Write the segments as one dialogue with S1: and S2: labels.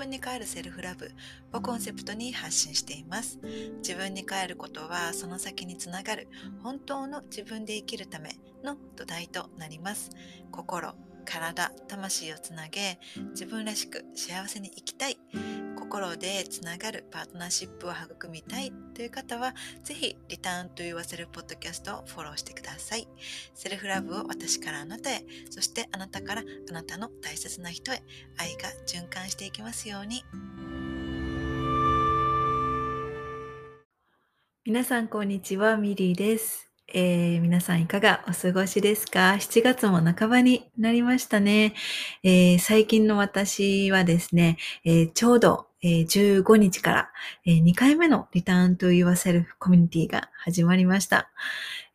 S1: 分に帰るセルフラブをコンセプトに発信しています。自分に帰ることはその先につながる本当の自分で生きるための土台となります。心、体、魂をつなげ自分らしく幸せに生きたい。心でつながるパートナーシップを育みたいという方は、ぜひ、リターンと言わせるポッドキャストをフォローしてください。セルフラブを私からあなたへ、そしてあなたからあなたの大切な人へ、愛が循環していきますように。皆さん、こんにちは。ミリーです。えー、皆さんいかがお過ごしですか ?7 月も半ばになりましたね。えー、最近の私はですね、えー、ちょうど、え15日から、え2回目のリターンと Yourself コミュニティが始まりました。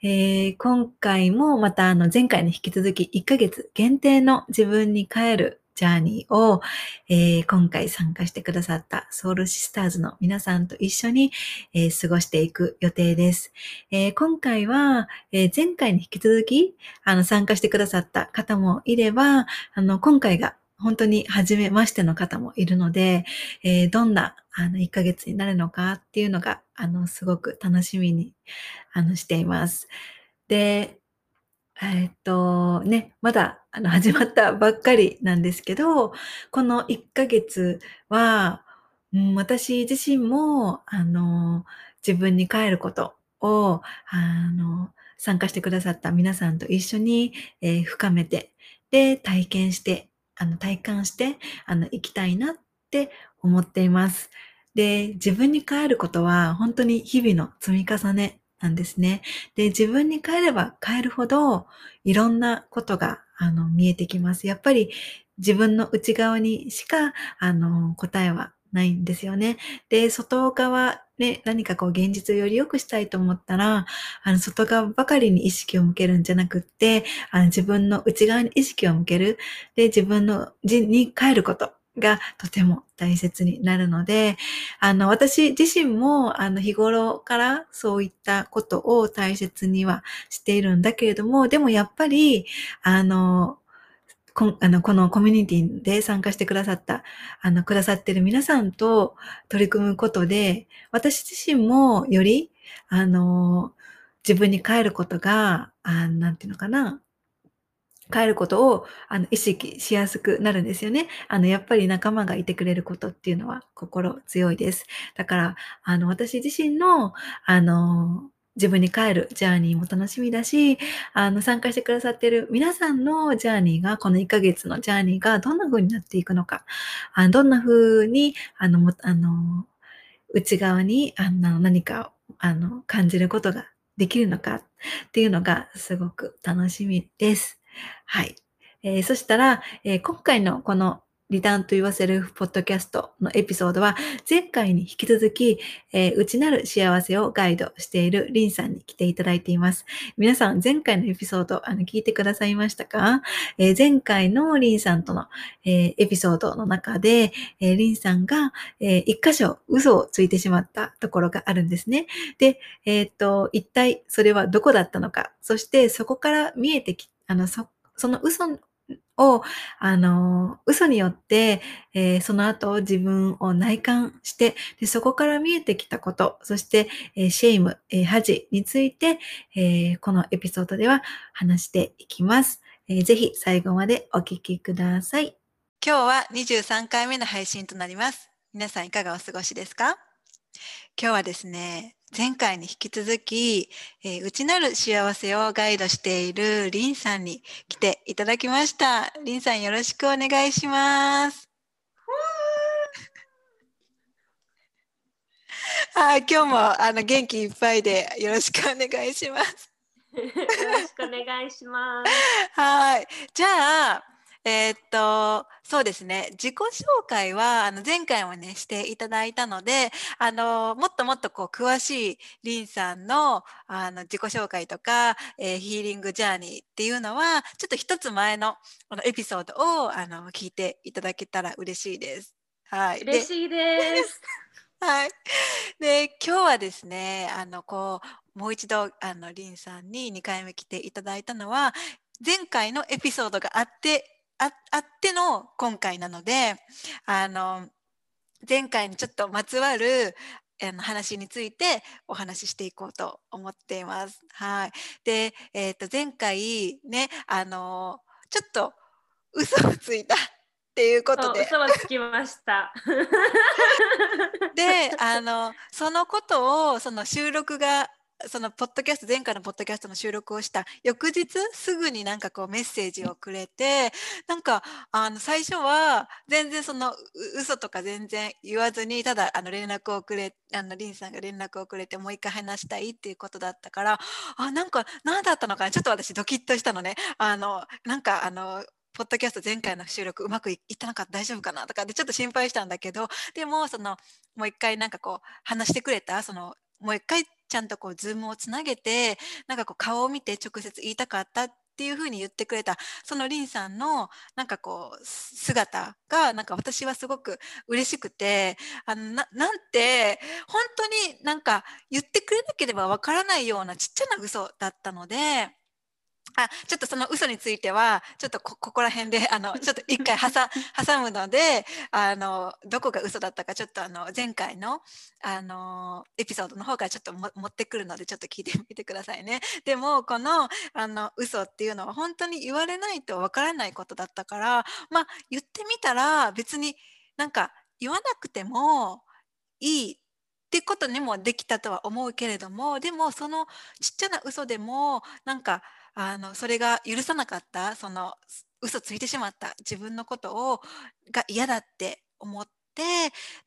S1: え今回もまたあの前回に引き続き1ヶ月限定の自分に帰るジャーニーを、えー、今回参加してくださったソウルシスターズの皆さんと一緒に、えー、過ごしていく予定です。えー、今回は、え前回に引き続きあの参加してくださった方もいれば、あの今回が本当に初めましての方もいるので、えどんなあの1ヶ月になるのかっていうのが、あのすごく楽しみにあのしています。で、えっとね、まだあの 始まったばっかりなんですけど、この1ヶ月は、うん、私自身も、あの、自分に帰ることを、あの、参加してくださった皆さんと一緒に、えー、深めて、で、体験して、あの、体感して、あの、行きたいなって思っています。で、自分に帰ることは本当に日々の積み重ねなんですね。で、自分に変えれば変えるほど、いろんなことが、あの、見えてきます。やっぱり自分の内側にしか、あの、答えはないんですよね。で、外側ね、何かこう現実をより良くしたいと思ったら、あの、外側ばかりに意識を向けるんじゃなくって、あの、自分の内側に意識を向ける。で、自分の字に変えること。がとても大切になるので、あの、私自身も、あの、日頃からそういったことを大切にはしているんだけれども、でもやっぱり、あの、こあのこのコミュニティで参加してくださった、あの、くださっている皆さんと取り組むことで、私自身もより、あの、自分に帰ることが、あなんていうのかな、変えることをあの意識しやすくなるんですよね。あの、やっぱり仲間がいてくれることっていうのは心強いです。だから、あの、私自身の、あの、自分に帰るジャーニーも楽しみだし、あの、参加してくださっている皆さんのジャーニーが、この1ヶ月のジャーニーがどんな風になっていくのか、あどんな風に、あの、あの、内側に、あの、何か、あの、感じることができるのかっていうのがすごく楽しみです。はい。えー、そしたら、えー、今回のこのリターンと言わせるポッドキャストのエピソードは、前回に引き続き、えー、内なる幸せをガイドしているリンさんに来ていただいています。皆さん、前回のエピソード、あの、聞いてくださいましたか、えー、前回のリンさんとの、えー、エピソードの中で、えー、リンさんが、えー、一箇所嘘をついてしまったところがあるんですね。で、えっ、と、一体それはどこだったのか、そしてそこから見えてきあの、そ、その嘘を、あの、嘘によって、えー、その後自分を内観してで、そこから見えてきたこと、そして、えー、 shame、えー、恥について、えこのエピソードでは話していきます、えぜひ最後までお聞きください。今日は23回目の配信となります。皆さんいかがお過ごしですか？今日はですね、前回に引き続き、えー、内なる幸せをガイドしているリンさんに来ていただきました。リンさんよろしくお願いします。あ今日もあの元気いっぱいでよろしくお願いします。
S2: よろしくお願いします。
S1: はい。じゃあ、えー、っと、そうですね。自己紹介は、あの、前回もね、していただいたので、あの、もっともっとこう、詳しいリンさんの、あの、自己紹介とか、えー、ヒーリングジャーニーっていうのは、ちょっと一つ前の、このエピソードを、あの、聞いていただけたら嬉しいです。はい。
S2: 嬉しいです。
S1: はい。で、今日はですね、あの、こう、もう一度、あの、リンさんに2回目来ていただいたのは、前回のエピソードがあってああっての今回なのであの前回にちょっとまつわるあの話についてお話ししていこうと思っています。はい、で、えー、と前回ねあのちょっと嘘をついたっていうことで。
S2: 嘘はつきました。
S1: であのそのことをその収録がそのポッドキャスト前回のポッドキャストの収録をした翌日すぐになんかこうメッセージをくれてなんかあの最初は全然その嘘とか全然言わずにただあの連絡をくれあのリンさんが連絡をくれてもう一回話したいっていうことだったからあなんか何だったのかな？ちょっと私ドキッとしたのね。あのなんかあのポッドキャスト前回の収録うまくいったのか大丈夫かな？とかでちょっと心配したんだけどでもそのもう一回なんかこう話してくれた？そのもう一回ちゃんとこうズームをつなげてなんかこう顔を見て直接言いたかったっていうふうに言ってくれたそのリンさんのなんかこう姿がなんか私はすごく嬉しくてあのななんて本当になんか言ってくれなければわからないようなちっちゃな嘘だったので。あちょっとその嘘についてはちょっとここら辺であのちょっと一回挟 むのであのどこが嘘だったかちょっとあの前回のあのエピソードの方からちょっと持ってくるのでちょっと聞いてみてくださいね。でもこのあの嘘っていうのは本当に言われないとわからないことだったからまあ言ってみたら別になんか言わなくてもいいってことにもできたとは思うけれどもでもそのちっちゃな嘘でもなんかあのそれが許さなかったその嘘ついてしまった自分のことをが嫌だって思って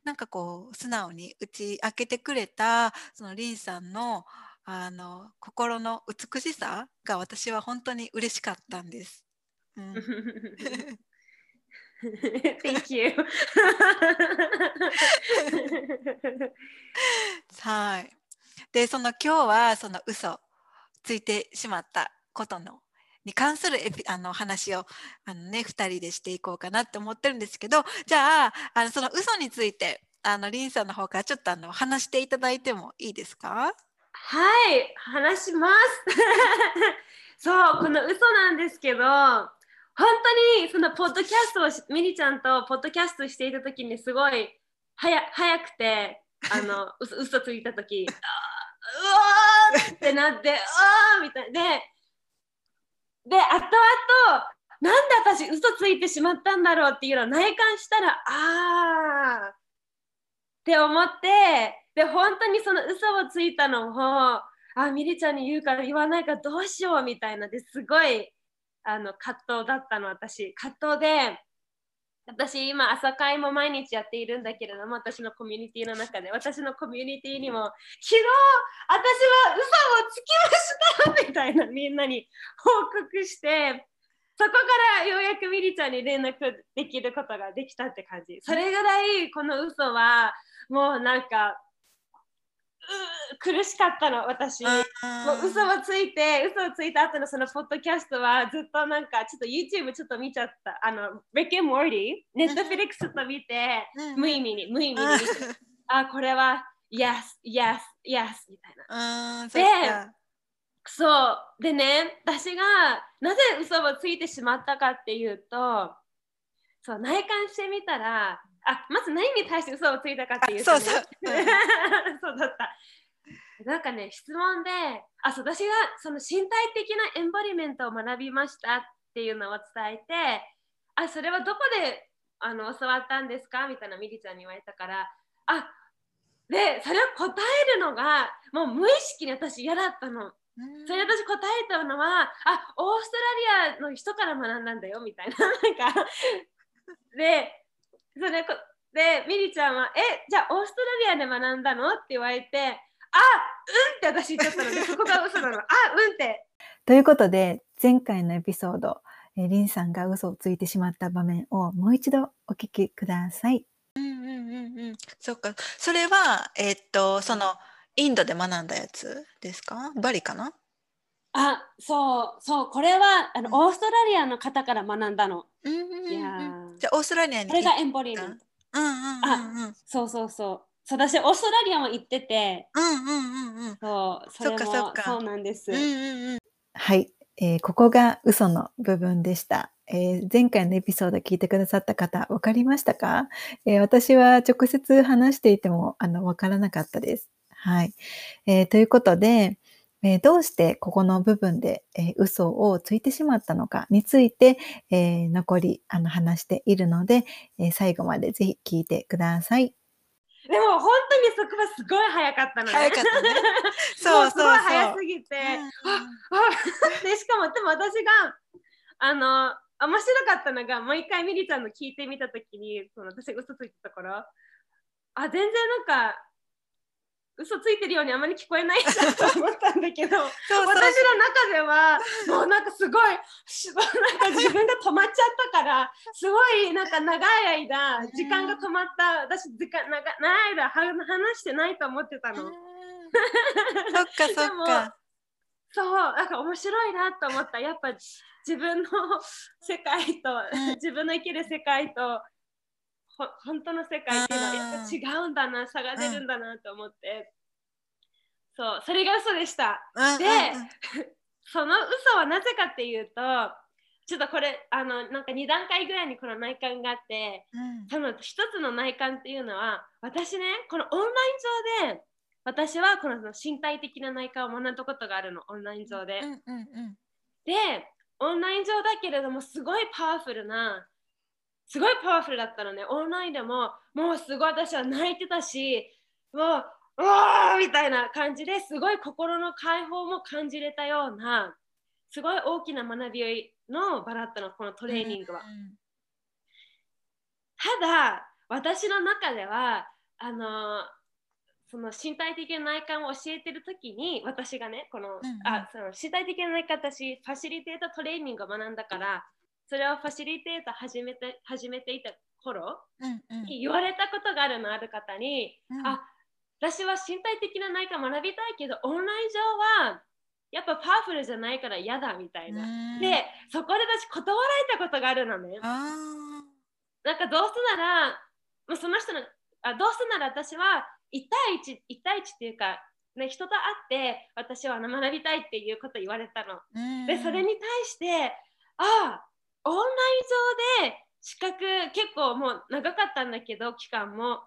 S1: なんかこう素直に打ち明けてくれたそのリンさんのあの心の美しさが私は本当に嬉しかったんです。うん、
S2: Thank you
S1: はい。でその今日はその嘘ついてしまったことのに関するエピあの話をあの、ね、2人でしていこうかなって思ってるんですけどじゃああのその嘘についてあのリンさんの方からちょっとあの話していただいてもいいですか？
S2: はい話します。そうこの嘘なんですけど本当にそのポッドキャストをミリちゃんとポッドキャストしていた時にすごい早早くてあの 嘘嘘ついた時 うわーってなってあーみたいでで後々なんで私嘘ついてしまったんだろうっていうのを内観したらあーって思ってで本当にその嘘をついたのもあみりちゃんに言うから言わないかどうしようみたいなですごいあの葛藤だったの私。葛藤で私今朝会も毎日やっているんだけれども私のコミュニティの中で私のコミュニティにも昨日私は嘘をつきましたみたいなみんなに報告してそこからようやくミリちゃんに連絡できることができたって感じ。それぐらいこの嘘はもうなんか苦しかったの私。もう嘘をついて嘘をついた後のそのポッドキャストはずっとなんかちょっと YouTube ちょっと見ちゃった。あの Rick and Morty Netflix と見て無意味に無意味にあこれは Yes Yes Yes みたいな。でそう。でね私がなぜ嘘をついてしまったかっていうとそう内観してみたらあまず何に対して嘘をついたかっていうと、ね、そうそう。そうだった。なんかね質問であ私がその身体的なエンボリメントを学びましたっていうのを伝えてあそれはどこであの教わったんですか？みたいなミリちゃんに言われたからあでそれを答えるのがもう無意識に私嫌だったの。それ私答えたのはあオーストラリアの人から学んだんだよみたいな。なんかでそれでミリちゃんは「えじゃあオーストラリアで学んだの?」って言われて「あうん」って私言っちゃったので そこが嘘なの「あうん」って。
S1: ということで前回のエピソード、えー、リンさんが嘘をついてしまった場面をもう一度お聞きください。うんうんうんうん。そっか。それはえー、っとそのインドで学んだやつですか？バリかな？
S2: あそうそうこれはあの、オーストラリアの方から学んだの。
S1: うんうん、いやじゃあオーストラリアに
S2: これがエンボリーメント。
S1: うんうんうんうん、
S2: そうそうそう。そう私オーストラリアも行ってて、
S1: うんうんうんうん、
S2: そうそれもそうなんです。うんうんうん、
S1: はい、えーここが嘘の部分でした。えー前回のエピソード聞いてくださった方、わかりましたか、えー私は直接話していても、あの、わからなかったです。はい。えーということで、えーどうしてここの部分で、えー嘘をついてしまったのかについて、えー残りあの話しているので、えー最後までぜひ聞いてください。
S2: でも本当にそこはすごい早かったのね。
S1: 早かったね。
S2: も
S1: そうそうそう。
S2: すごい早すぎて、でしかもでも私があの面白かったのがもう一回ミリちゃんの聞いてみたときにその私が嘘ついてたからあ全然なんか嘘ついてるようにあまり聞こえない。な と思ったんだけど私の中ではもうなんかすごいし なんか自分が止まっちゃったからすごいなんか長い間時間が止まった。私時間長長い間は話してないと思ってたの。
S1: うん。そっか そっか。
S2: そう、なんか面白いなと思った。やっぱ自分の世界と、
S1: うん。
S2: 自分の生きる世界と、ほ本当の世界っていうのはやっぱ違うんだな、差が出るんだなと思って。そう、それが嘘でした。
S1: うん。
S2: でその嘘はなぜかっていうと、ちょっとこれ、あの、なんか2段階ぐらいにこの内観があって、
S1: うん。
S2: その一つの内観っていうのは私ねこのオンライン上で私はこの身体的な内観を学んだことがあるの。オンライン上で。
S1: うん。うん。うん。
S2: でオンライン上だけれどもすごいパワフルなすごいパワフルだったのね。オンラインでももうすごい私は泣いてたしもううわーみたいな感じですごい心の解放も感じれたようなすごい大きな学びの場だったのこのトレーニングは。ただ私の中ではあのその身体的な内観を教えてる時に私がねこの,、
S1: うんうん。
S2: あその身体的な内観私ファシリテータートレーニングを学んだからそれをファシリテーター始めて始めていた頃に言われたことがあるのある方に、
S1: うん
S2: あ私は身体的な内観学びたいけどオンライン上はやっぱパワフルじゃないから嫌だみたいな。
S1: うん
S2: でそこで私断られたことがあるのね。
S1: あ
S2: なんかどうせなら、まあ、その人のあどうせなら私は1対1、1対1っていうか、ね、人と会って私は学びたいっていうこと言われたの。で、それに対して、ああ、オンライン上で資格結構もう長かったんだけど、期間も。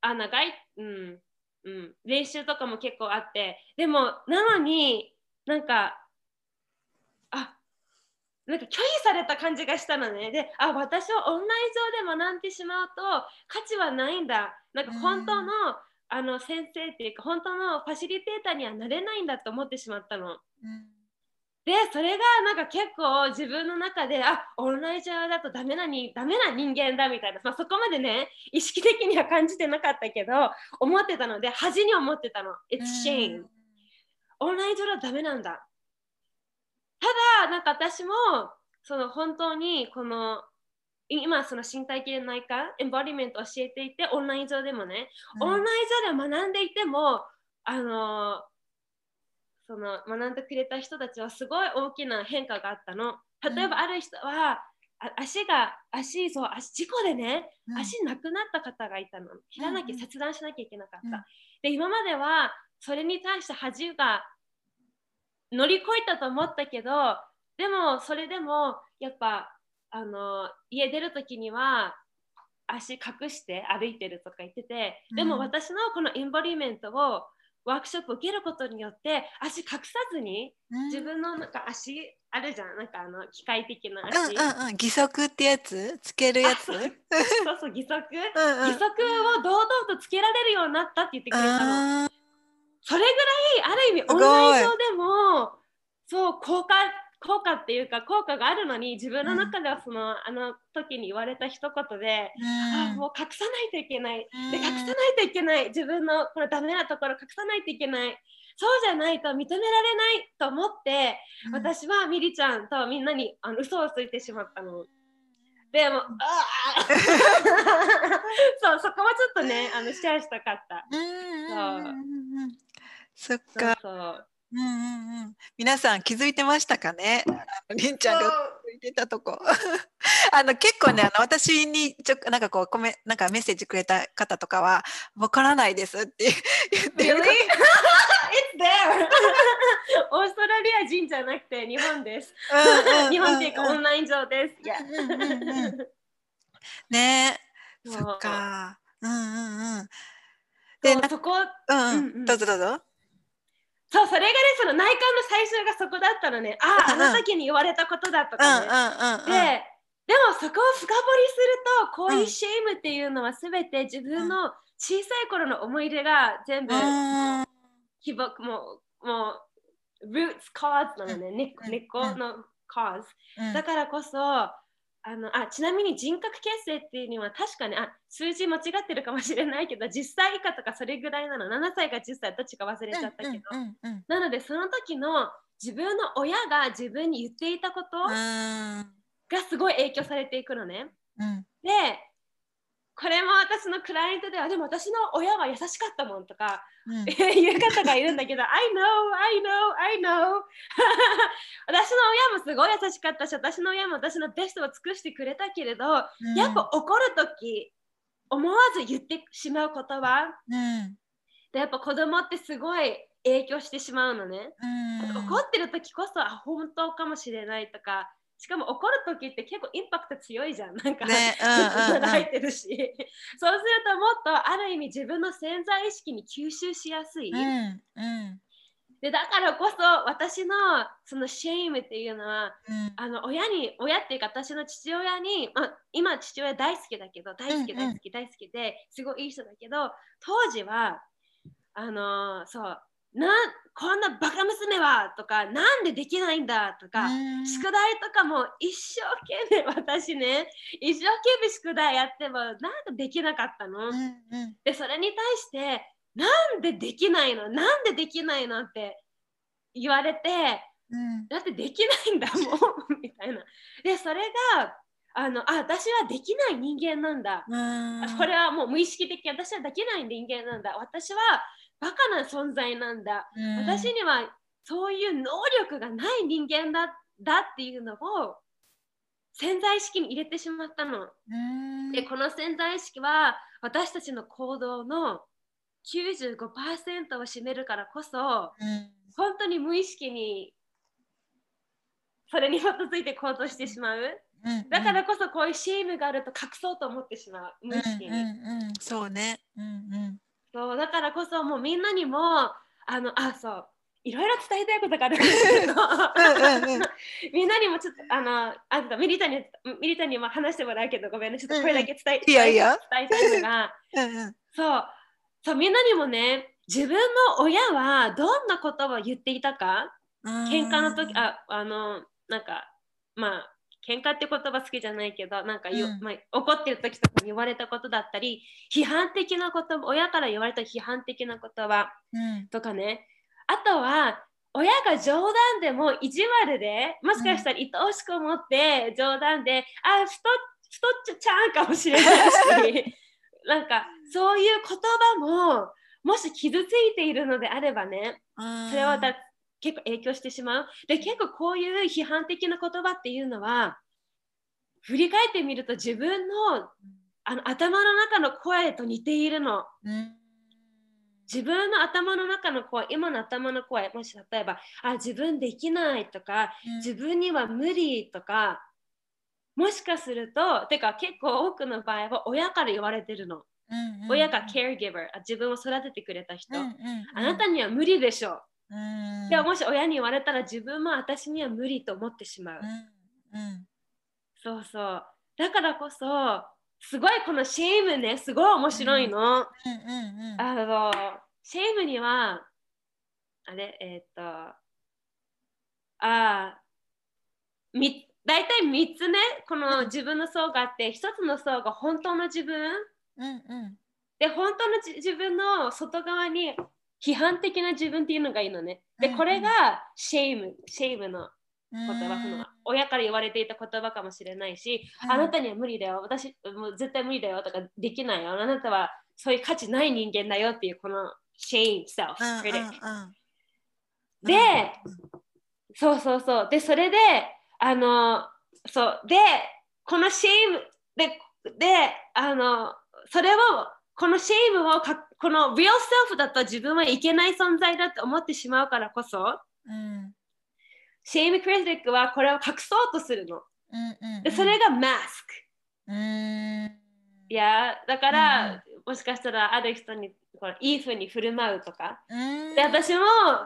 S2: あ、長い、うん、うん。練習とかも結構あって。でも、なのになんか、あなんか拒否された感じがしたのね。で、あ、私はオンライン上で学んでしまうと価値はないんだ。なんか本当の、あの先生っていうか、本当のファシリテーターにはなれないんだと思ってしまったの。
S1: うん
S2: で、それがなんか結構自分の中で、あ、オンライン上だとダメなにダメな人間だみたいな、まあ、そこまでね、意識的には感じてなかったけど、思ってたので、恥に思ってたの。It's shame. オンライン上ではダメなんだ。ただ、なんか私も、その本当にこの、今その身体系内観、エンボリメントを教えていて、オンライン上でもね、オンライン上で学んでいても、あのその学んでくれた人たちはすごい大きな変化があったの。例えばある人は、あ足が足そう足事故でね、
S1: うん
S2: 足なくなった方がいたの。切らなきゃ、切断しなきゃいけなかった。
S1: うん
S2: で今まではそれに対して恥が乗り越えたと思ったけどでもそれでもやっぱあの家出る時には足隠して歩いてるとか言っててでも
S1: うん
S2: 私のこのインボリメントをワークショップを受けることによって足隠さずに
S1: うん。
S2: 自分のなんか足あるじゃん。なんかあの機械的な
S1: うん
S2: 足、
S1: うんうん。義足ってやつ？つけるやつ？
S2: そう。そう義足、
S1: うんうん。
S2: 義足を堂々とつけられるようになったって言ってくれたの。それぐらいある意味オンライン上でもそう効果効果っていうか効果があるのに自分の中ではその、あの時に言われた一言で、あもう隠さないといけない、
S1: うん。
S2: で隠さないといけない。自分のこのダメなところ隠さないといけない。そうじゃないと認められないと思って、
S1: うん。
S2: 私はミリちゃんとみんなにあの嘘をついてしまったの。でも、あー。そうそこはちょっとねあのシェアしたかった。
S1: うんうんうん
S2: そう
S1: うんうん。そっ
S2: そう
S1: か
S2: そう
S1: うんうんうん皆さん気づいてましたかね？りんちゃんが言ってたとこ。あの結構ね、あの私にちょなんかこうコメなんかメッセージくれた方とかはわからないですって 言ってる!
S2: オーストラリア人じゃなくて日本です。日本っていうかオンライン上です。
S1: うんうんうんうんねえ、
S2: そ
S1: っか。うんうんうん。で、な
S2: そこ、
S1: ううんどうぞどうぞ。
S2: そう、それがね、その内観の最初がそこだったのね。ああ、あの時に言われたことだと
S1: うんうん
S2: かね。
S1: うんうん。
S2: で、でもそこを深掘りすると、こういう
S1: うん
S2: シェイムっていうのはすべて自分の小さい頃の思い出が全部
S1: うん
S2: 起伏もう、もう、roots, cause なのね、根っこ
S1: うん
S2: 根っこの cause。
S1: うん
S2: だからこそ、あのあちなみに人格形成っていうには確かにあ数字間違ってるかもしれないけど10歳以下とかそれぐらいなの。7歳か10歳どっちか忘れちゃったけど、
S1: うんうんうん。
S2: なのでその時の自分の親が自分に言っていたこと
S1: うん。
S2: がすごい影響されていくのね。
S1: うん。
S2: でこれも私のクライアントではでも私の親は優しかったもんとか
S1: うん。
S2: 言う方がいるんだけど I know, I know, I know 私の親もすごい優しかったし私の親も私のベストを尽くしてくれたけれど、やっぱ怒る時思わず言ってしまう言葉。
S1: うん。
S2: でやっぱ子供ってすごい影響してしまうのね。
S1: うん。
S2: 怒ってる時こそあ本当かもしれないとかしかも怒る時って結構インパクト強いじゃん。なんか、
S1: ねうんうんうん。
S2: 泣いてるしそうするともっとある意味自分の潜在意識に吸収しやすい、
S1: うんうん。
S2: でだからこそ私のそのシェイムっていうのは
S1: うん。
S2: あの親に親っていうか私の父親に、まあ、今父親大好きだけど大好き大好き大好きですごいいい人だけど当時はあのーそうなんこんなバカ娘はとかなんでできないんだとか、
S1: うん
S2: 宿題とかも一生懸命私ね一生懸命宿題やってもなんでできなかったの、
S1: うんうん
S2: でそれに対してなんでできないの？なんでできないのって言われて
S1: うん
S2: だってできないんだもん みたいな。でそれがあのあ私はできない人間なんだ。
S1: うん
S2: これはもう無意識的に私はできない人間なんだ。私はバカな存在なんだ。
S1: うん
S2: 私にはそういう能力がない人間だだっていうのを潜在意識に入れてしまったの。
S1: うん
S2: でこの潜在意識は私たちの行動の95%を占めるからこそ
S1: うん
S2: 本当に無意識にそれに基づいて行動してしまう。
S1: うん
S2: だからこそこういうシェームがあると隠そうと思ってしまう無意識に。
S1: うんうんうんそうねうんうん
S2: そうだからこそもうみんなにもあのあそういろいろ伝えたいことがある。んですけどみんなにもちょっとあのあとミリタにミリタにも話してもらうけどごめんねちょっとこれだけ伝え,、
S1: いやいや。
S2: 伝えたいのが
S1: うんうん。
S2: そうそうみんなにもね自分の親はどんなことを言っていたか喧嘩の時ああのなんかまあ喧嘩って言葉好きじゃないけどなんかよ、
S1: うん。
S2: まあ、怒ってる時とかに言われたことだったり批判的な言葉親から言われた批判的な言葉
S1: うん。
S2: とかね。あとは親が冗談でも意地悪でもしかしたら愛おしく思って冗談で、あ太っ太っちゃちゃうかもしれないし なんかそういう言葉ももし傷ついているのであればねそれはだ結構影響してしまう。で結構こういう批判的な言葉っていうのは振り返ってみると自分のあの頭の中の声と似ているの。
S1: うん
S2: 自分の頭の中の声、今の頭の声、もし例えば、あ、自分できないとか、自分には無理とか、もしかすると、てか結構多くの場合は親から言われてるの。
S1: うんうん
S2: 親が caregiver、あ自分を育ててくれた人。
S1: うんうんうん
S2: あなたには無理でしょう。
S1: うん
S2: でももし親に言われたら自分も私には無理と思ってしまう。
S1: うんうん
S2: そうそう。だからこそ、すごいこのシェームね、すごい面白いの。あの、シェームには、あれ、えーっと、ああ、み大体3つね、この自分の層があって、1つの層が本当の自分？
S1: うんうん
S2: で、本当のじ自分の外側に批判的な自分っていうのがいいのね。で、これがシェーム、シェームの言葉、その親から言われていた言葉かもしれないし、
S1: うん。
S2: あなたには無理だよ、私もう絶対無理だよ。とかできないよ、あなたはそういう価値ない人間だよっていうこの shame self
S1: うんうん
S2: critic
S1: うん。
S2: で、そうそうそう。で、それで、あの、そう。でこのシェームでであのそれをこのシェームをかこの real self だと自分はいけない存在だって思ってしまうからこそ、
S1: うん、
S2: シェームクリティックはこれを隠そうとするの。
S1: うんうん、
S2: でそれがマス
S1: ク。うん
S2: いやだから、うん、もしかしたらある人にこれいいふうに振る舞うとか。で私も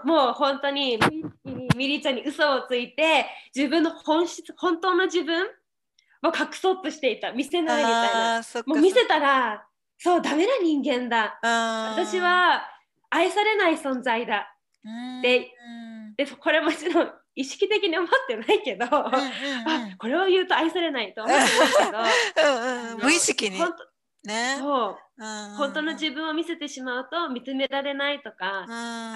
S2: もう本当にミリちゃんに嘘をついて自分の本質本当の自分を隠そうとしていた見せないみたいな。もう見せたらそうダメな人間だ。私は愛されない存在だ。ででこれもちろん意識的に思ってないけど、うんうんうん、あこれを言うと愛されないと思って
S1: ますけど無意識に。
S2: ね、そう、本当の自分を見せてしまうと認められないとか、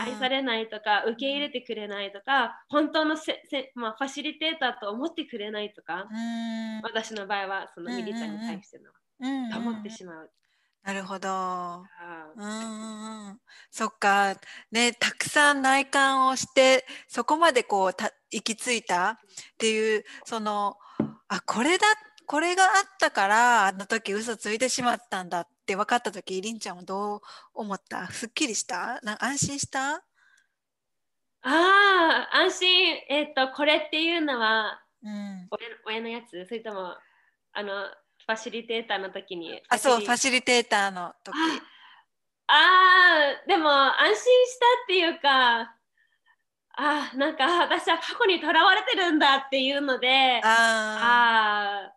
S2: 愛されないとか受け入れてくれないとか本当のせせ、まあ、ファシリテーターと思ってくれないとか、私の場合はそのミリちゃんに対しての、と思ってしまう。
S1: なるほど。うんうんうん、そっか。ね、たくさん内観をして、そこまでこうた行き着いたっていう、その、あ、これだ、これがあったから、あの時嘘ついてしまったんだって分かった時、りんちゃんはどう思った？すっきりした？な安心した？あ
S2: あ、安心。えっ、と、これっていうのは、
S1: うん、
S2: 親のやつ？それとも、あの、ファシリテーターの時に。
S1: あ、そう、ファシリテーターの時。
S2: ああ、でも安心したっていうか、あなんか私は過去にとらわれてるんだっていうので、
S1: あ
S2: あっ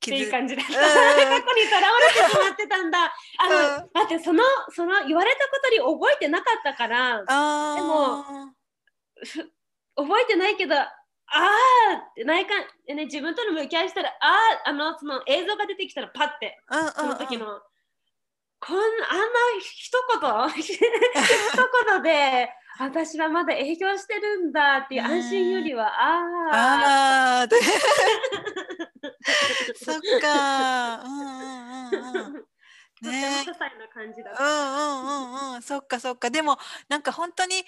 S2: ていう感じだった。過去にとらわれてしまってたんだ。あの、だってそのその言われたことに覚えてなかったから、でも覚えてないけど、ああって内観、ね、自分との向き合いしたらあああのその映像が出てきたらパッてその時のこんあんな一言一言で 私はまだ影響してるんだっていう安心よりは、
S1: ああそっか。うんうんうんうん。
S2: ね、些細な感じだ
S1: うんうんうんうん。そっかそっか。でもなんか本当に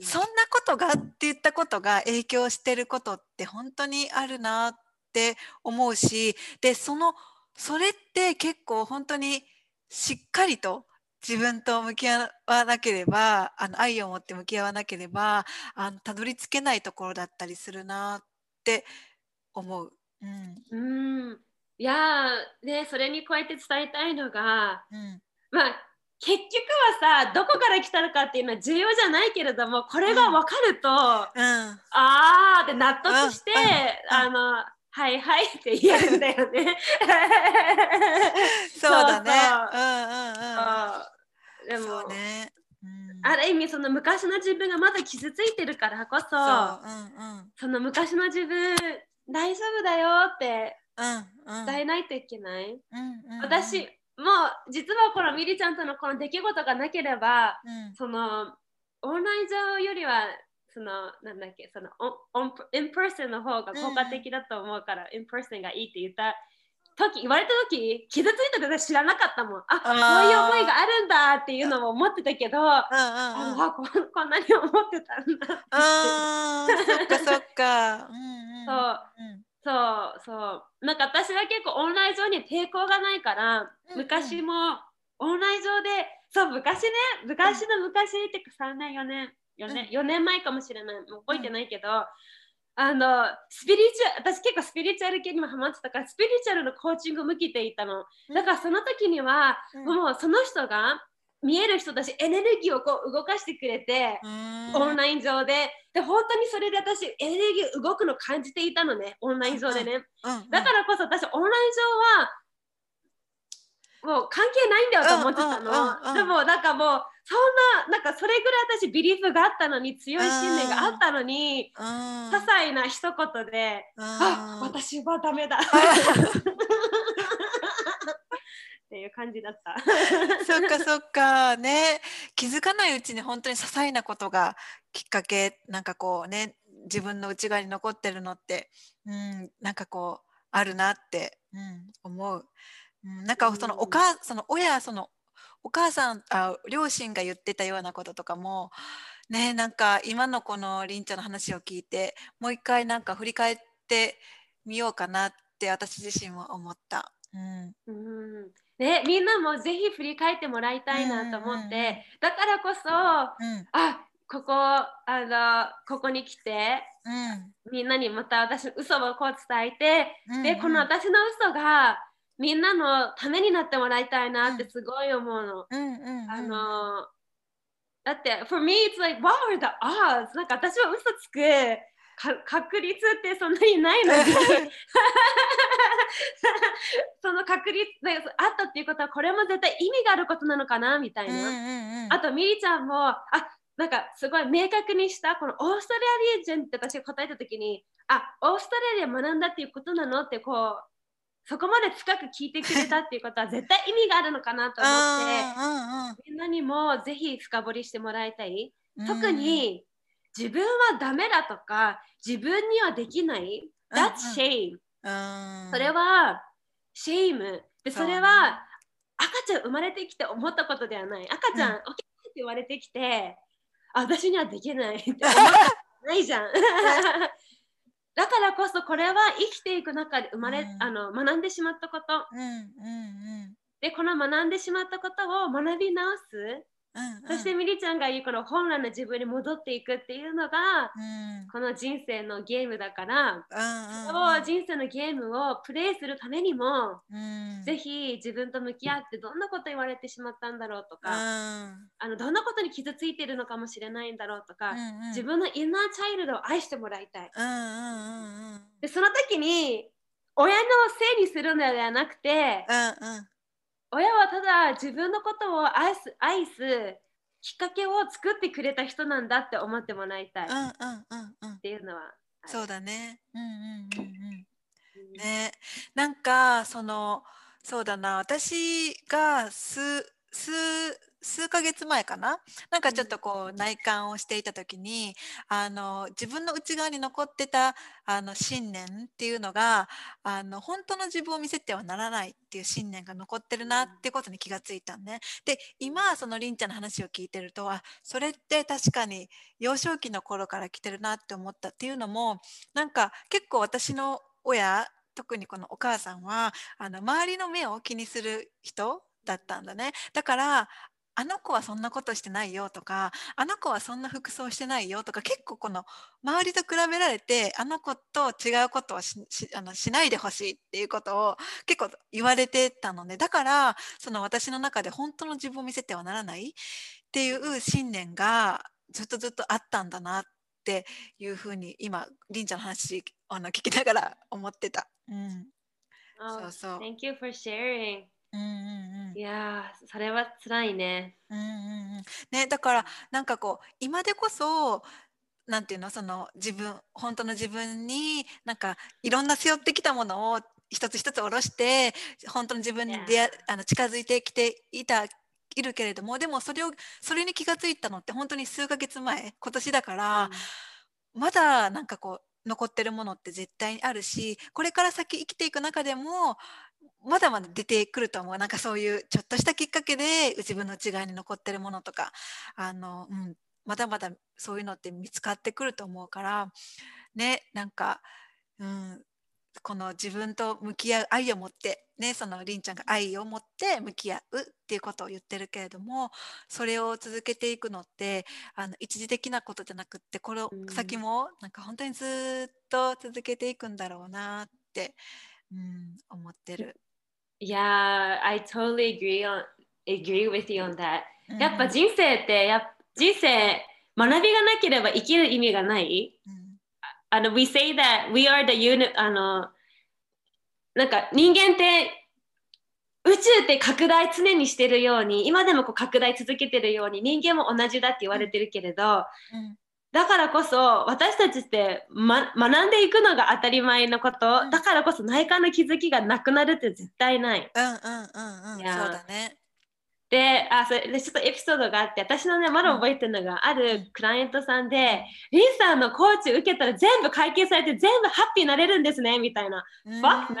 S1: そんなことがって言ったことが影響してることって本当にあるなって思うしでそのそれって結構本当にしっかりと自分と向き合わなければあの愛を持って向き合わなければあのたどり着けないところだったりするなって思う。
S2: うん、うん。いやねそれに加えて伝えたいのが、
S1: うん、
S2: まあ結局はさどこから来たのかっていうのは重要じゃないけれどもこれが分かると、うん、
S1: あ
S2: あって納得して、うん、あのはいはいって言えるんだよね。
S1: そうだね。
S2: でも、ね。うん、ある意味その昔の自分がまだ傷ついてるからこそ、
S1: う。んうん、
S2: その昔の自分大丈夫だよって伝えないといけない。私もう実はこのミリちゃんとのこの出来事がなければ、
S1: うん、
S2: そのオンライン上よりはそのなんだっけその on in person の方が効果的だと思うから、 in person がいいって言った時言われた時傷ついたって知らなかったもん。あそういう思いがあるんだっていうのも思ってたけど、ああここんなに思ってたんだ
S1: あそっかそっか、うん
S2: うん、そう、うんそうそう。なんか私は結構オンライン上に抵抗がないから、昔もオンライン上でそう昔ね昔の昔ってか3年4年4年,、4年前かもしれない。もう覚えてないけど、あのスピリチュアル私結構スピリチュアル系にもハマってたからスピリチュアルのコーチングを向けていたの。だからその時には、もうその人が見える人たちエネルギーをこう動かしてくれてオンライン上で。で本当にそれで私エネルギー動くの感じていたのねオンライン上でね、だからこそ私オンライン上はもう関係ないんだよと思ってたの、でもなんかもうそんななんかそれぐらい私ビリーフがあったのに強い信念があったのに、些細な一言で「あ私はダメだ」っていう感じだった。
S1: そっかそっかね気づかないうちに本当に些細なことがきっかけなんかこうね自分の内側に残ってるのって、うん、なんかこうあるなって、うん、思う。うん、なんかそのお母、その親そのお母さんあ両親が言ってたようなこととかもねなんか今のこのりんちゃんの話を聞いてもう一回なんか振り返ってみようかなって私自身も思った。うん
S2: うんね、みんなもぜひ振り返ってもらいたいなと思って、
S1: うんうんうん
S2: だからこそ
S1: うん。
S2: あここあのここに来て
S1: うん。
S2: みんなにまた私の嘘をこう伝えて、
S1: うん
S2: でこの私の嘘がみんなのためになってもらいたいなってすごい思うの。
S1: うんうんうん。
S2: あのだって for me it's like what are the odds? なんか私は嘘つく。か確率ってそんなにないのに その確率であったっていうことはこれも絶対意味があることなのかなみたいな、
S1: うんうんうん
S2: あとミリちゃんもあなんかすごい明確にしたこのオーストラリア人って私が答えた時にあオーストラリア学んだっていうことなのってこうそこまで深く聞いてくれたっていうことは絶対意味があるのかなと思って。みんなにもぜひ深掘りしてもらいたい。特に自分はダメだとか自分にはできない。That's shame。
S1: うん
S2: それは shame。で、
S1: そうね
S2: それは赤ちゃん生まれてきて思ったことではない。赤ちゃん、
S1: うん
S2: 起きてって言われてきて、あ私にはできないって思った ないじゃん。だからこそこれは生きていく中で生まれ、
S1: うん
S2: あの学んでしまったこと。
S1: うんうんうん
S2: で、この学んでしまったことを学び直す。
S1: うん
S2: そしてミリちゃんが言うこの本来の自分に戻っていくっていうのが
S1: うん。
S2: この人生のゲームだから、
S1: うん
S2: そう人生のゲームをプレイするためにも、
S1: うん。
S2: ぜひ自分と向き合ってどんなこと言われてしまったんだろうと
S1: う
S2: か、
S1: ん。
S2: あのどんなことに傷ついてるのかもしれないんだろうとか、
S1: うんうん。
S2: 自分のインナーチャイルドを愛してもらいたい。でその時に親のせいにするのではなくて、
S1: うんうん
S2: 親はただ自分のことを愛す愛すきっかけを作ってくれた人なんだって思ってもらいたい。っ
S1: うんうんうんうん。
S2: ていうのは
S1: そうだね。うんうんうんうん。
S2: うん。
S1: ね、なんかそのそうだな。私が数数数ヶ月前かな？なんかちょっとこう内観をしていた時にあの自分の内側に残ってたあの信念っていうのがあの本当の自分を見せてはならないっていう信念が残ってるなっていうことに気がついたんね。で今そのりんちゃんの話を聞いてるとあそれって確かに幼少期の頃から来てるなって思ったっていうのもなんか結構私の親特にこのお母さんはあの周りの目を気にする人だったんだね。だからあの子はそんなことしてないよとかあの子はそんな服装してないよとか結構この周りと比べられてあの子と違うことはししあのしないでほしいっていうことを結構言われてたのねだからその私の中で本当の自分を見せてはならないっていう信念がずっとずっとあったんだなっていうふうに今りんちゃんの話あの聞きながら思ってた。うん、
S2: Oh,
S1: そうそう
S2: Thank you for sharing.
S1: うんうんうん
S2: いやー、それは辛いね。
S1: うんうんうんね、だからなんかこう今でこそなんていうのその自分本当の自分になんかいろんな背負ってきたものを一つ一つ下ろして本当の自分に出.あの近づいてきていたいるけれどもでもそれをそれに気がついたのって本当に数ヶ月前今年だから、まだなんかこう残ってるものって絶対にあるしこれから先生きていく中でもまだまだ出てくると思う。なんかそういうちょっとしたきっかけで自分の内側に残ってるものとか。あの、うん、まだまだそういうのって見つかってくると思うから。ねなんか、うん、この自分と向き合う愛を持って。ねそのりんちゃんが愛を持って向き合うっていうことを言ってるけれどもそれを続けていくのってあの一時的なことじゃなくってこの
S2: うん。
S1: 先もなんか本当にずっと続けていくんだろうなって、うん、思ってる。
S2: Yeah, I totally agree on agree with you on that.
S1: うん
S2: やっぱ人生ってやっ人生学びがなければ生きる意味がない。
S1: うん
S2: あの we say that we are the unit あのなんか人間って宇宙って拡大常にしてるように今でもこう拡大続けてるように人間も同じだって言われてるけれど、
S1: うん
S2: だからこそ私たちって、ま、学んでいくのが当たり前のこと、
S1: うん
S2: だからこそ内観の気づきがなくなるって絶対ない。
S1: うんうんうんうんそうだね。
S2: であそれでちょっとエピソードがあって私のねまだ覚えてるのが、あるクライアントさんでリンさんのコーチ受けたら全部解決されて全部ハッピーになれるんですねみたいな。
S1: うん。
S2: Fuck no.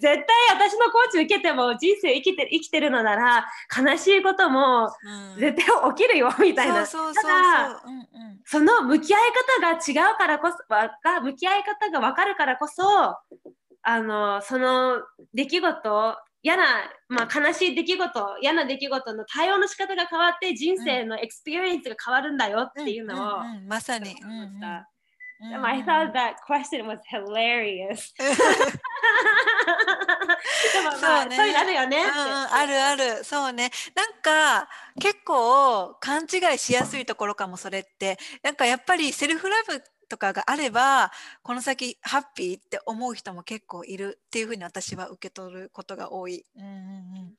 S2: 絶対私のコーチ受けても人生生きて生きてるのなら悲しいことも
S1: うん。
S2: 絶対起きるよみたいな。ただ
S1: そ
S2: の向き合い方が違うからこそわが向き合い方が分かるからこそあのその出来事嫌な、まあ、悲しい出来事嫌な出来事の対応の仕方が変わって人生の experience が変わるんだよっていうのを、
S1: んんんまさに。
S2: 思いました。
S1: うん
S2: I thought that question was hilarious. でもまあ
S1: そうね。
S2: そういうのあるよね
S1: うんうんあるある。そうね。なんか結構勘違いしやすいところかもそれって。なんかやっぱりセルフラブとかがあればこの先ハッピーって思う人も結構いるっていうふうに私は受け取ることが多い。うんうんうん。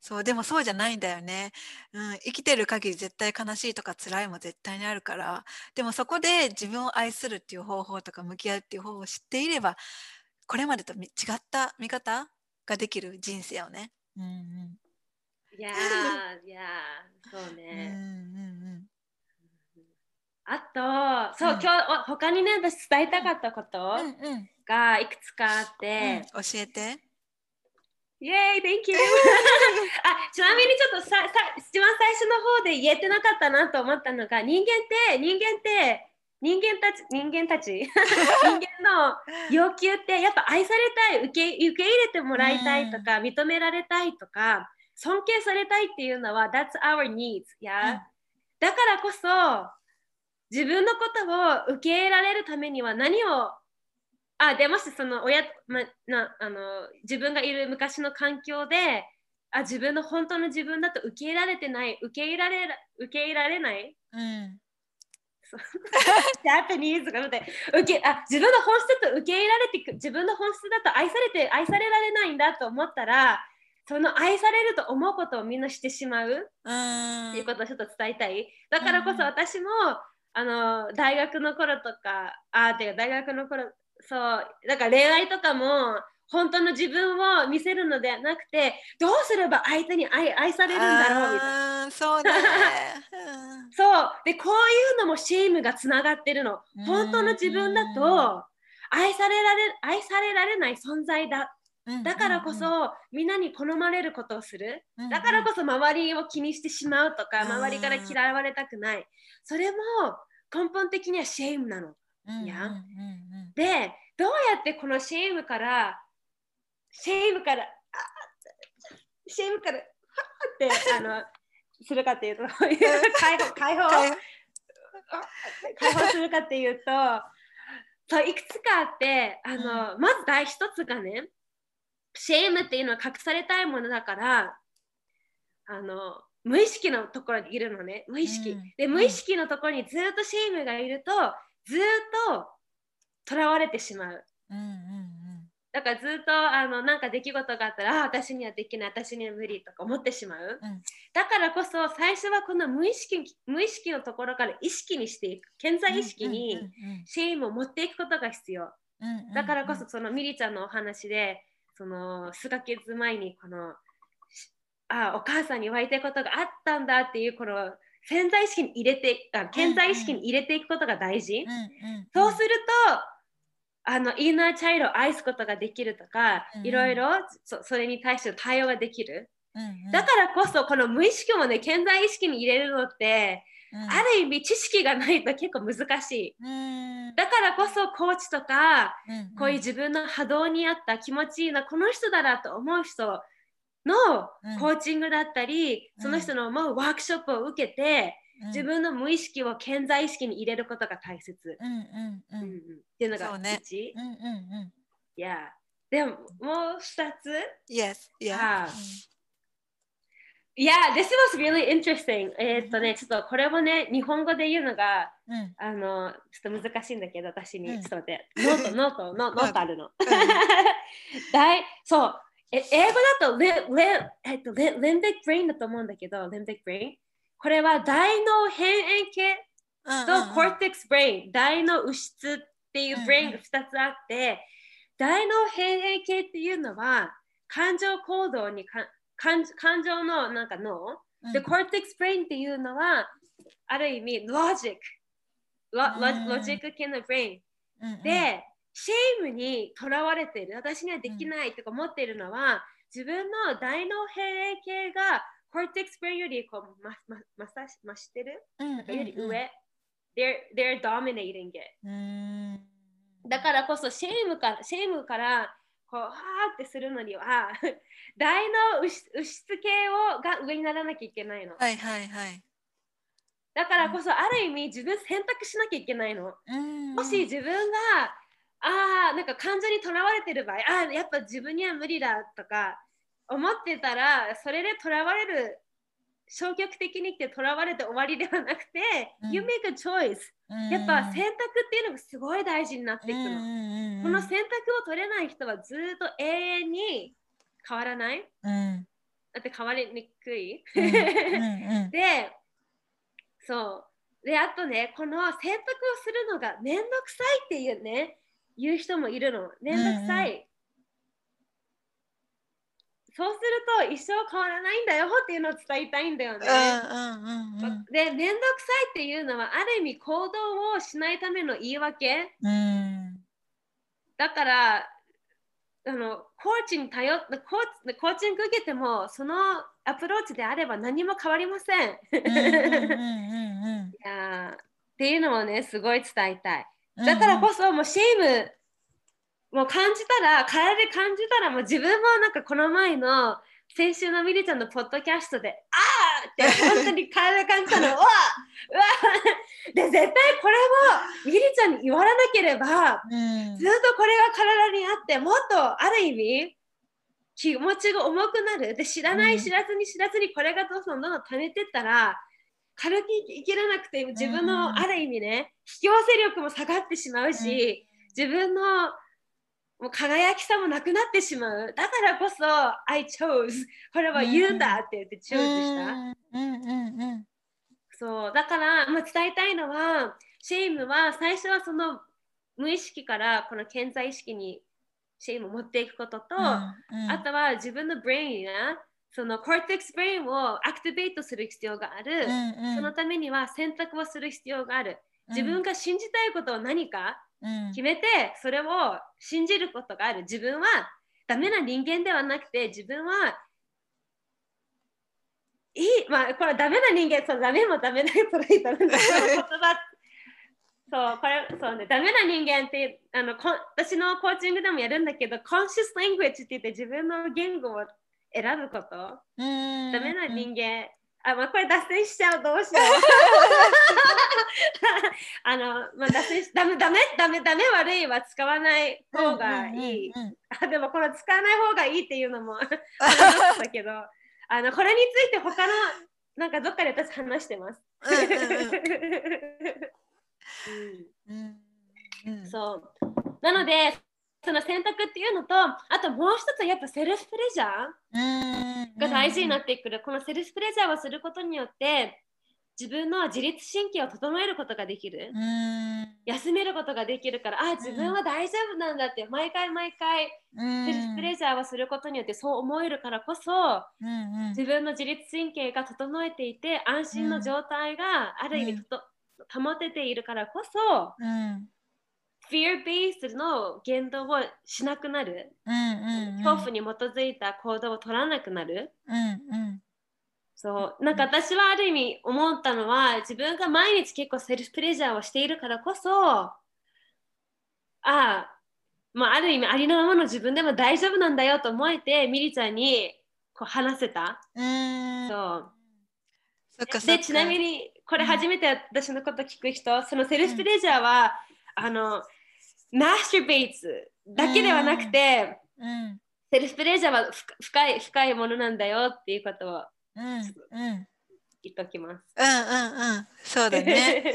S1: そうでもそうじゃないんだよね、うん、生きてる限り絶対悲しいとか辛いも絶対にあるから。でもそこで自分を愛するっていう方法とか向き合うっていう方法を知っていればこれまでとみ違った見方ができる人生をね。うんうん。
S2: いやーいやーそう
S1: うん
S2: ね、
S1: うん
S2: あとそう、
S1: うん。
S2: 今日お他にね私伝えたかったこと
S1: うんうん。うん
S2: がいくつかあって、
S1: うん教えて。
S2: イェーイ Thank you! あちなみにちょっとささ一番最初の方で言えてなかったなと思ったのが人間って人間って人間たち人間たち？人間 の要求ってやっぱ愛されたい受け受け入れてもらいたいとか、認められたいとか尊敬されたいっていうのは That's our needs や、だからこそ自分のことを受け入れられるためには何をあでもしその親、ま、なあの自分がいる昔の環境であ自分の本当の自分だと受け入れられてない受け入れられ受け入れられない？
S1: うん。
S2: ジャパニーズが受けあ自分の本質だと受け入れられてく自分の本質だと愛されて愛されられないんだと思ったらその愛されると思うことをみんなしてしまう？
S1: うん。
S2: っていうことをちょっと伝えたい。だからこそ私も、あの大学の頃とか、あてか大学の頃、そう、だから恋愛とかも本当の自分を見せるのではなくて、どうすれば相手に愛愛されるんだろうみたいな。
S1: そうね。
S2: そう。で、こういうのもシェームがつながってるの。
S1: うん
S2: 本当の自分だと愛されられ愛されられない存在だ。
S1: うん
S2: だからこそ、みんなに好まれることをする。
S1: うんうん。
S2: だからこそ周りを気にしてしまうとか、
S1: うん。
S2: 周りから嫌われたくない。それも根本的にはシェームなの。
S1: うん
S2: や。
S1: うんうん
S2: で、どうやってこのシェームから、シェームから、あシェームから、はって、あの、するかっていうと、解放、解放、
S1: はい
S2: 解放するかっていうと、そういくつかあって、あの、まず第一つがね、シェームっていうのは隠されたいものだから、あの、無意識のところにいるのね、無意識。
S1: うん。
S2: で、無意識のところにずっとシェームがいると、ずっと囚われてしまう。
S1: うんうん
S2: だからずっとあのなんか出来事があったらあ私にはできない私には無理とか思ってしまう、
S1: うん。
S2: だからこそ最初はこの無意識無意識のところから意識にしていく。健在意識にシェームを持っていくことが必要。だからこそそのミリちゃんのお話でその数ヶ月前にこのしあお母さんに湧いてることがあったんだっていうこの潜在意識に入れてあ健在意識に入れていくことが大事、そうするとあのインナーチャイルドを愛すことができるとか、
S1: うん。
S2: いろいろそそれに対しての対応ができる、
S1: る
S2: だからこそこの無意識もね健在意識に入れるのって、ある意味知識がないと結構難しい。だからこそコーチとか、こういう自分の波動に合った気持ちいいなこの人だなと思う人のコーチングだったり、
S1: うん。
S2: その人の思うワークショップを受けて、自分の無意識を顕在意識に入れることが大切、
S1: うんうんう
S2: うんうん。んっていうのが
S1: そうね。
S2: 1、
S1: うんうんうん。
S2: いや。でももう2つ
S1: ？Yes, yeah.
S2: や this was really interesting. えーっとねちょっとこれもね日本語で言うのが
S1: うん。
S2: あのちょっと難しいんだけど私に、
S1: うん。
S2: ちょっと待って。ノートノートノノートあるの、
S1: ん。
S2: 大そう。え英語だとリ、リ、えっと、リ、limbic brain だと思うんだけど limbic brain これは大脳辺縁系。
S1: うん
S2: と cortex brain、大脳皮質っていう brain が2つあって、大脳辺縁系っていうのは感情行動にか感感情のなんか脳、
S1: うん
S2: で、 cortex brain っていうのは、ある意味、ロジック。ロ
S1: うん
S2: ロジック系の brain。
S1: うんうん
S2: で、 shame にとらわれている。私にはできないとか思っているのは、自分の大脳辺縁系が cortex brain よりこうまままさ増してる、
S1: うん
S2: より上？They're, they're dominating it.
S1: うん
S2: だからこそ shame から shame からこうはーってするのには大脳皮質系をが上にならなきゃいけないの。
S1: はいはいはい。
S2: だからこそある意味自分選択しなきゃいけないの。
S1: うん
S2: もし自分があーなんか感情にとらわれてる場合あーやっぱ自分には無理だとか思ってたらそれでとらわれる消極的に来てとらわれて終わりではなくて、
S1: うん
S2: You make a choice やっぱ選択っていうのがすごい大事になっていくの。この選択を取れない人はずっと永遠に変わらない
S1: うん
S2: だって変わりにくい。で、そう。で、あとね、この選択をするのがめんどくさいっていうね、言う人もいるの。めんどくさい。そうすると一生変わらないんだよっていうのを伝えたいんだよね。
S1: うんうん
S2: で、めんどくさいっていうのはある意味行動をしないための言い訳。
S1: うんうん
S2: だから、あのコーチに頼ってコーチコーチング受けてもそのアプローチであれば何も変わりません。っていうのをね、すごい伝えたい。
S1: うん
S2: だからこそ、もう shame、もう感じたら、体で感じたら、もう自分もなんかこの前の、先週のミリちゃんのポッドキャストで、あーって本当に体で感じたの、うわうわ。で、絶対これもミリちゃんに言われなければ、
S1: うん。
S2: ずっとこれが体にあって、もっとある意味、気持ちが重くなる。で、知らな
S1: うん。
S2: い知らずに知らずにこれがどんどんどんどん溜めてったら、軽く生きれなくて、自分
S1: うん
S2: のある意味ね、引き寄せ力も下がってしまうし、自分のもう輝きさもなくなってしまう。だからこそ、I chose。これは言うんだって言って choose した。
S1: うんうんうん
S2: そうだから、まあ、伝えたいのはシェイムは最初はその無意識からこの潜在意識に shame を持っていくことと、あとは自分の brain やその cortex brain を activate する必要がある、そのためには選択をする必要がある。自分が信じたいことを何か？決めてそれを信じることがある。自分はダメな人間ではなくて自分はいいまあこれはダメな人間そうダメもダメな trait なんだけど言葉。そうこれそうね。ダメな人間ってあのこ私のコーチングでもやるんだけど conscious language って言って自分の言語を選ぶこと。ダメな人間あ、まあ、これ脱線しちゃうどうしよう。あの、まあ、脱線しダメダメダメダメ悪いは使わない方がいい、あでもこの使わない方がいいっていうのも ありましたけど。あのこれについて他のなんかどっかで私話してます。うん。そう。なのでその選択っていうのとあともう一つはやっぱセルフプレジャーが大事になってくる、このセルフプレジャーをすることによって自分の自律神経を整えることができる、休めることができるからあ自分は大丈夫なんだって毎回毎回セルフプレジャーをすることによってそう思えるからこそ、自分の自律神経が整えていて安心の状態がある意味と、保てているからこそ、fear based の言動をしなくなる、恐怖に基づいた行動を取らなくなる、そう。なんか私はある意味思ったのは自分が毎日結構セルフプレジャーをしているからこそああまあ、ある意味ありのままの自分でも大丈夫なんだよと思えてミリちゃんにこう話せた。そう。でちなみにこれ初めて私のこと聞く人、そのセルフプレジャーは、あのマスターベイツだけではなくて、セルフプレジャーは深い深いものなんだよっていうことを言っときます。
S1: うんうんうん、そうだね。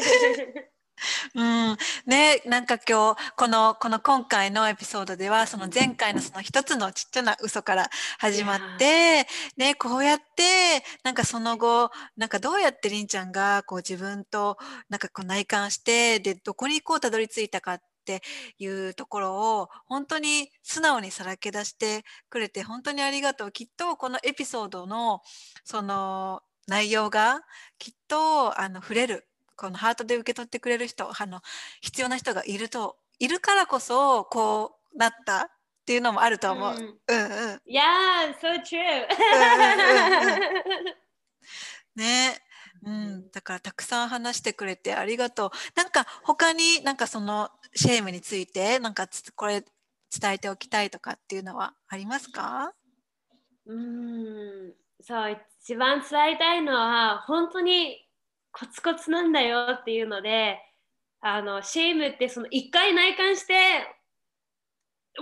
S1: うん、ねなんか今日このこの今回のエピソードではその前回のその一つのちっちゃな嘘から始まってねこうやってなんかその後なんかどうやってりんちゃんがこう自分となんかこう内観してでどこにこうたどり着いたかっっていうところを本当に素直にさらけ出してくれて本当にありがとうきっとこのエピソードのその内容がきっとあの触れるこのハートで受け取ってくれる人あの必要な人がいるといるからこそこうなったっていうのもあると思う。うん、うん、うん。
S2: Yeah, so true.
S1: ね。うん、だからたくさん話してくれてありがとう。なんか他になんかそのシェームについてなんかこれ伝えておきたいとかっていうのはありますか？
S2: うん。そう一番伝えたいのは本当にコツコツなんだよっていうのであのシェームってその一回内観して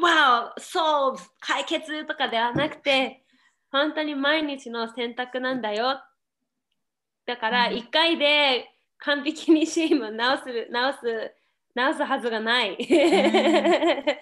S2: わおそう解決とかではなくて本当に毎日の選択なんだよだから1回で完璧にシーム直す直す直すはずがない。ね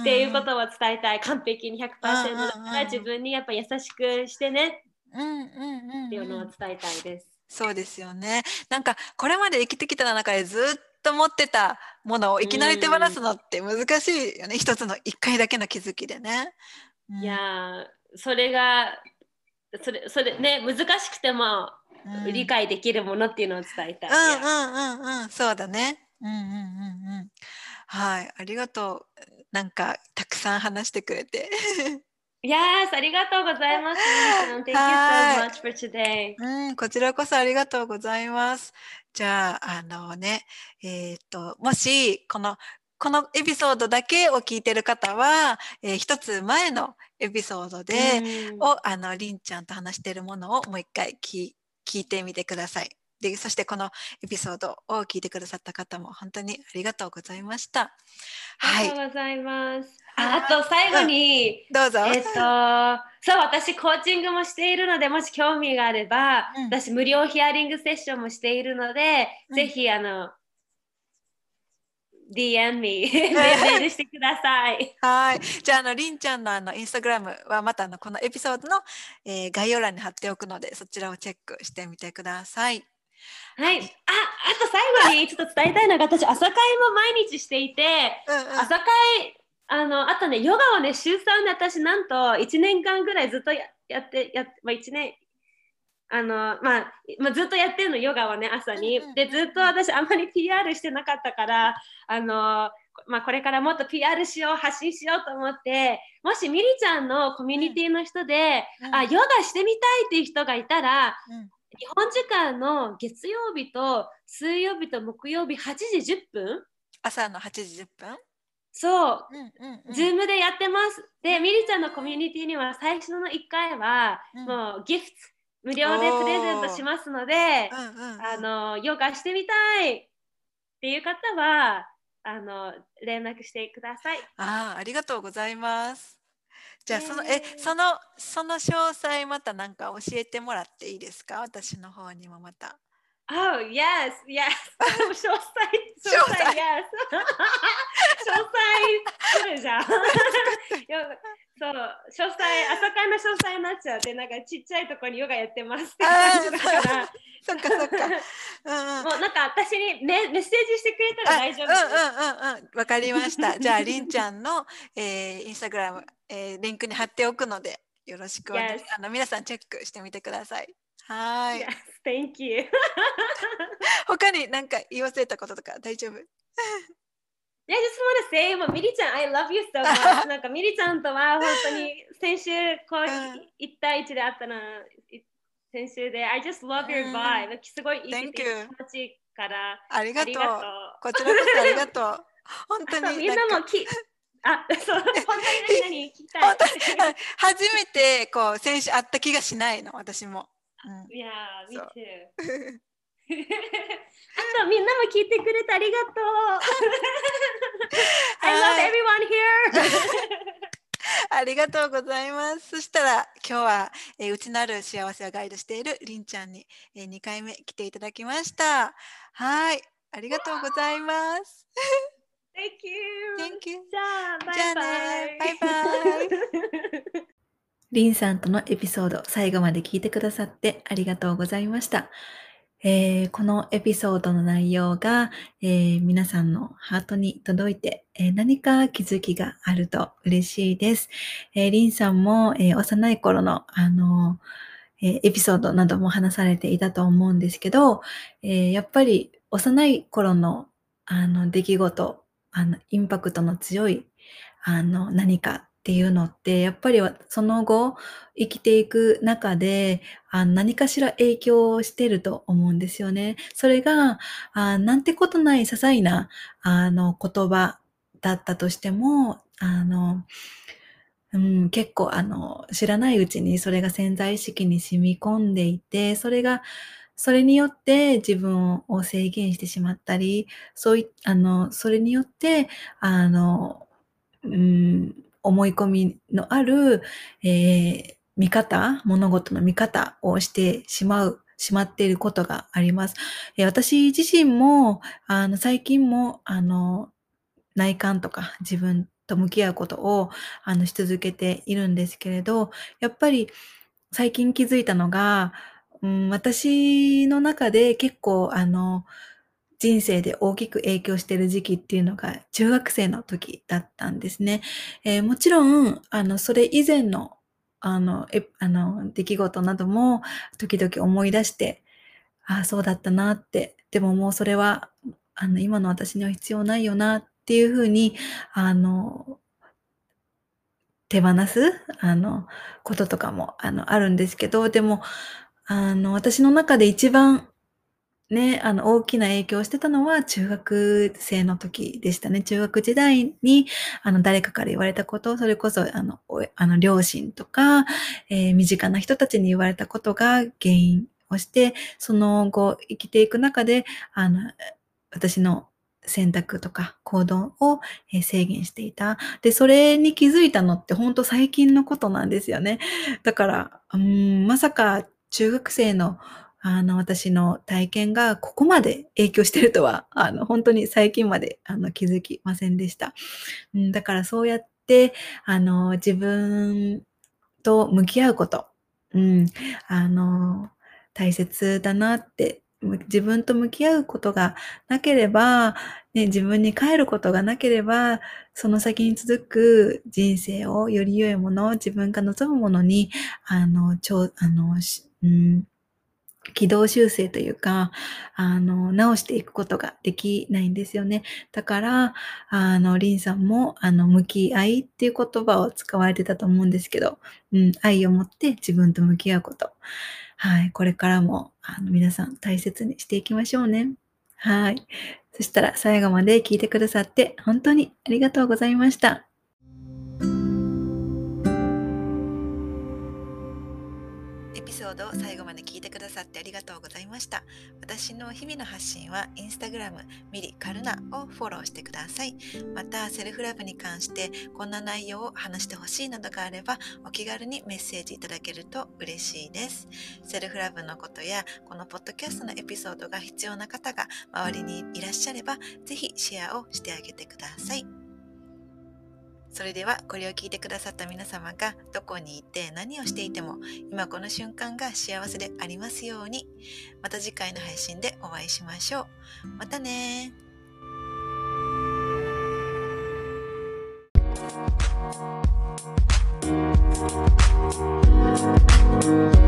S2: っていうことを伝えたい完璧に100%だから自分にやっぱ優しくしてねっていうのを伝えたいです。
S1: そうですよね。なんかこれまで生きてきた中でずっと持ってたものをいきなり手放すのって難しいよね。一つの一回だけの気づきでね。
S2: うん、いやそれがそれそれね難しくても理解できるものっていうのを伝えたい。
S1: うんうんうんうん、そうだね。うんうんうんうん。はい、ありがとう。なんかたくさん話してくれて。
S2: Yes, ありがとうございます。Thank you so much for today.
S1: うん、こちらこそありがとうございます。じゃあ、あのね、えっ、と、もし、この、このエピソードだけを聞いてる方は、えー、一つ前のエピソードで、を、あの、りんちゃんと話しているものをもう一回聞聞いてみてください。でそしてこのエピソードを聞いてくださった方も本当にありがとうございました。
S2: はい、ありがとうございます。ああと最後に、
S1: うん、どうぞ。
S2: えっと、そう、私コーチングもしているので、もし興味があれば、うん、私無料ヒアリングセッションもしているので、うん、ぜひあの DM me メールしてください。
S1: はい。じゃあ、あの、りんちゃんのあの、インスタグラムはまたあの、このエピソードの、えー、概要欄に貼っておくので、そちらをチェックしてみてください。
S2: はい。あ、あと最後にちょっと伝えたいのが、私、朝会も毎日していて、うんうん、朝会、あの、あとね、ヨガをね、週3で私、なんと1年間ぐらいずっとやって、やまあ、1年、あの、まあ、まあ、ずっとやってるの、ヨガはね、朝に。で、ずっと私、あんまり PR してなかったから、あの、まあ、これからもっと PR しよう、発信しようと思って、もしみりちゃんのコミュニティの人で、うん、あ、ヨガしてみたいっていう人がいたら、うん、日本時間の月曜日と水曜日と木曜日8時10分？
S1: 朝の8時10分？
S2: そう、うんうんうん、ズームでやってます。で、みりちゃんのコミュニティには最初の1回は、もうギフト、無料でプレゼントしますので、あのヨガしてみたいっていう方はあの連絡してください。
S1: あありがとうございます。じゃあそのえそのその詳細また何か教えてもらっていいですか？私の方にもまた。
S2: Oh, yes, yes. 詳細、詳細、yes. 詳細、それじゃん。そう、詳細、朝会の詳細になっちゃって、なんかちっちゃいところにヨガやってますって感じだから。
S1: そっかそっか。
S2: うん、もうなんか私にメメッセージしてくれたら大丈夫
S1: うんうんうんうん。わかりました。じゃあ、りんちゃんの、えー、インスタグラム、えー、リンクに貼っておくので、よろしくお願いします。あの皆さんチェックしてみてください。はい。Yes,
S2: thank you.
S1: 他に何か言い忘れたこととか大丈夫
S2: ？I just want to say, もうミリちゃん、I love you so much. なんかミリちゃんとは本当に先週こう1対1で会ったの先週で I just love your vibe. すごいいい気持ちいいから
S1: ありがとう。こちらこそありがとう。本当に
S2: みんなもきあ、そう、本当に何々聞きたい。
S1: 初めてこう先週会った気がしないの、私も。
S2: いや、me too. あとみんなも聞いてくれてありがとう。I love everyone here!
S1: ありがとうございます。そしたら今日は、えー、内なる幸せをガイドしているりんちゃんに、えー、2回目来ていただきました。はい、ありがとうございます。
S2: Thank you!
S1: Thank you!
S2: じゃあ、バイバ
S1: イ。バイバイ。
S3: リンさんとのエピソード最後まで聞いてくださってありがとうございました。
S1: えー、このエピソードの内容が、えー、皆さんのハートに届いて、えー、何か気づきがあると嬉しいです。えリンさんも、え幼い頃の、あのえエピソードなども話されていたと思うんですけど、えやっぱり幼い頃のあの出来事、あのインパクトの強いあの何かっていうのって、やっぱりその後生きていく中で、あ何かしら影響をしてると思うんですよね。それが、あなんてことない些細なあの言葉だったとしても、あの、うん、結構あの、知らないうちにそれが潜在意識に染み込んでいて、それが、それによって自分を制限してしまったり、そういあの、それによって、あの、うん、思い込みのある、えー、見方、物事の見方をしてしまう、しまっていることがあります。えー、私自身も、あの、最近も、あの、内観とか自分と向き合うことを、あの、し続けているんですけれど、やっぱり最近気づいたのが、うん、私の中で結構、あの、人生で大きく影響している時期っていうのが中学生の時だったんですね。えー、もちろん、あの、それ以前の、あの、え、あの、出来事なども時々思い出して、ああ、そうだったなって、でももうそれは、あの、今の私には必要ないよなっていうふうに、あの、手放す、あの、こととかも、あの、あるんですけど、でも、あの、私の中で一番ね、あの、大きな影響をしてたのは中学生の時でしたね。中学時代に、あの、誰かから言われたことを、それこそ、あの、あの両親とか、えー、身近な人たちに言われたことが原因をして、その後、生きていく中で、あの、私の選択とか行動を制限していた。で、それに気づいたのって本当最近のことなんですよね。だから、うん、まさか中学生のあの、私の体験がここまで影響してるとは、あの、本当に最近まで、あの、気づきませんでした。うん、だからそうやって、あの、自分と向き合うこと、うん、あの、大切だなって、自分と向き合うことがなければ、ね、自分に帰ることがなければ、その先に続く人生をより良いもの、自分が望むものに、あの、超、あの、うん、軌道修正というか、あの、直していくことができないんですよね。だから、あの、リンさんも、あの、向き合いっていう言葉を使われてたと思うんですけど、うん、愛を持って自分と向き合うこと。はい、これからも、あの、皆さん大切にしていきましょうね。はい。そしたら最後まで聞いてくださって本当にありがとうございました。エピソード最後さってありがとうございました。私の日々の発信はインスタグラムミリカルナをフォローしてください。また、セルフラブに関してこんな内容を話してほしいなどがあればお気軽にメッセージいただけると嬉しいです。セルフラブのことやこのポッドキャストのエピソードが必要な方が周りにいらっしゃればぜひシェアをしてあげてください。それではこれを聞いてくださった皆様がどこにいて何をしていても今この瞬間が幸せでありますようにまた次回の配信でお会いしましょう。またねー。